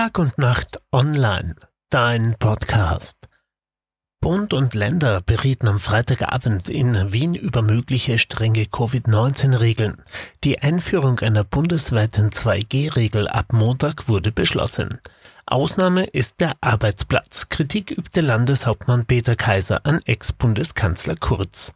Tag und Nacht online, dein Podcast. Bund und Länder berieten am Freitagabend in Wien über mögliche strenge Covid-19-Regeln. Die Einführung einer bundesweiten 2G-Regel ab Montag wurde beschlossen. Ausnahme ist der Arbeitsplatz. Kritik übte Landeshauptmann Peter Kaiser an Ex-Bundeskanzler Kurz.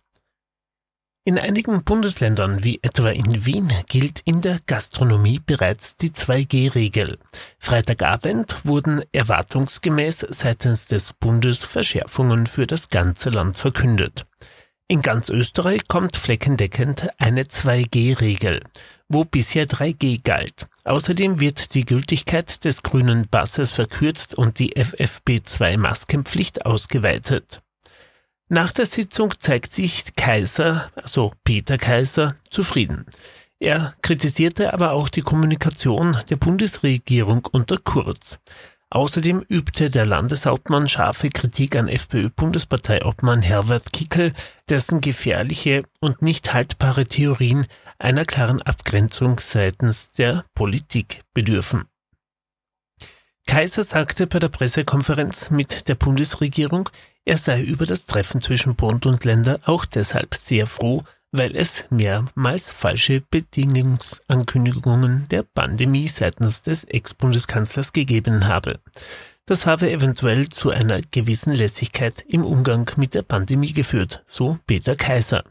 In einigen Bundesländern, wie etwa in Wien, gilt in der Gastronomie bereits die 2G-Regel. Freitagabend wurden erwartungsgemäß seitens des Bundes Verschärfungen für das ganze Land verkündet. In ganz Österreich kommt fleckendeckend eine 2G-Regel, wo bisher 3G galt. Außerdem wird die Gültigkeit des grünen Passes verkürzt und die FFP2-Maskenpflicht ausgeweitet. Nach der Sitzung zeigt sich Kaiser, also Peter Kaiser, zufrieden. Er kritisierte aber auch die Kommunikation der Bundesregierung unter Kurz. Außerdem übte der Landeshauptmann scharfe Kritik an FPÖ-Bundesparteiobmann Herbert Kickel, dessen gefährliche und nicht haltbare Theorien einer klaren Abgrenzung seitens der Politik bedürfen. Kaiser sagte bei der Pressekonferenz mit der Bundesregierung, er sei über das Treffen zwischen Bund und Länder auch deshalb sehr froh, weil es mehrmals falsche Bedingungsankündigungen der Pandemie seitens des Ex-Bundeskanzlers gegeben habe. Das habe eventuell zu einer gewissen Lässigkeit im Umgang mit der Pandemie geführt, so Peter Kaiser.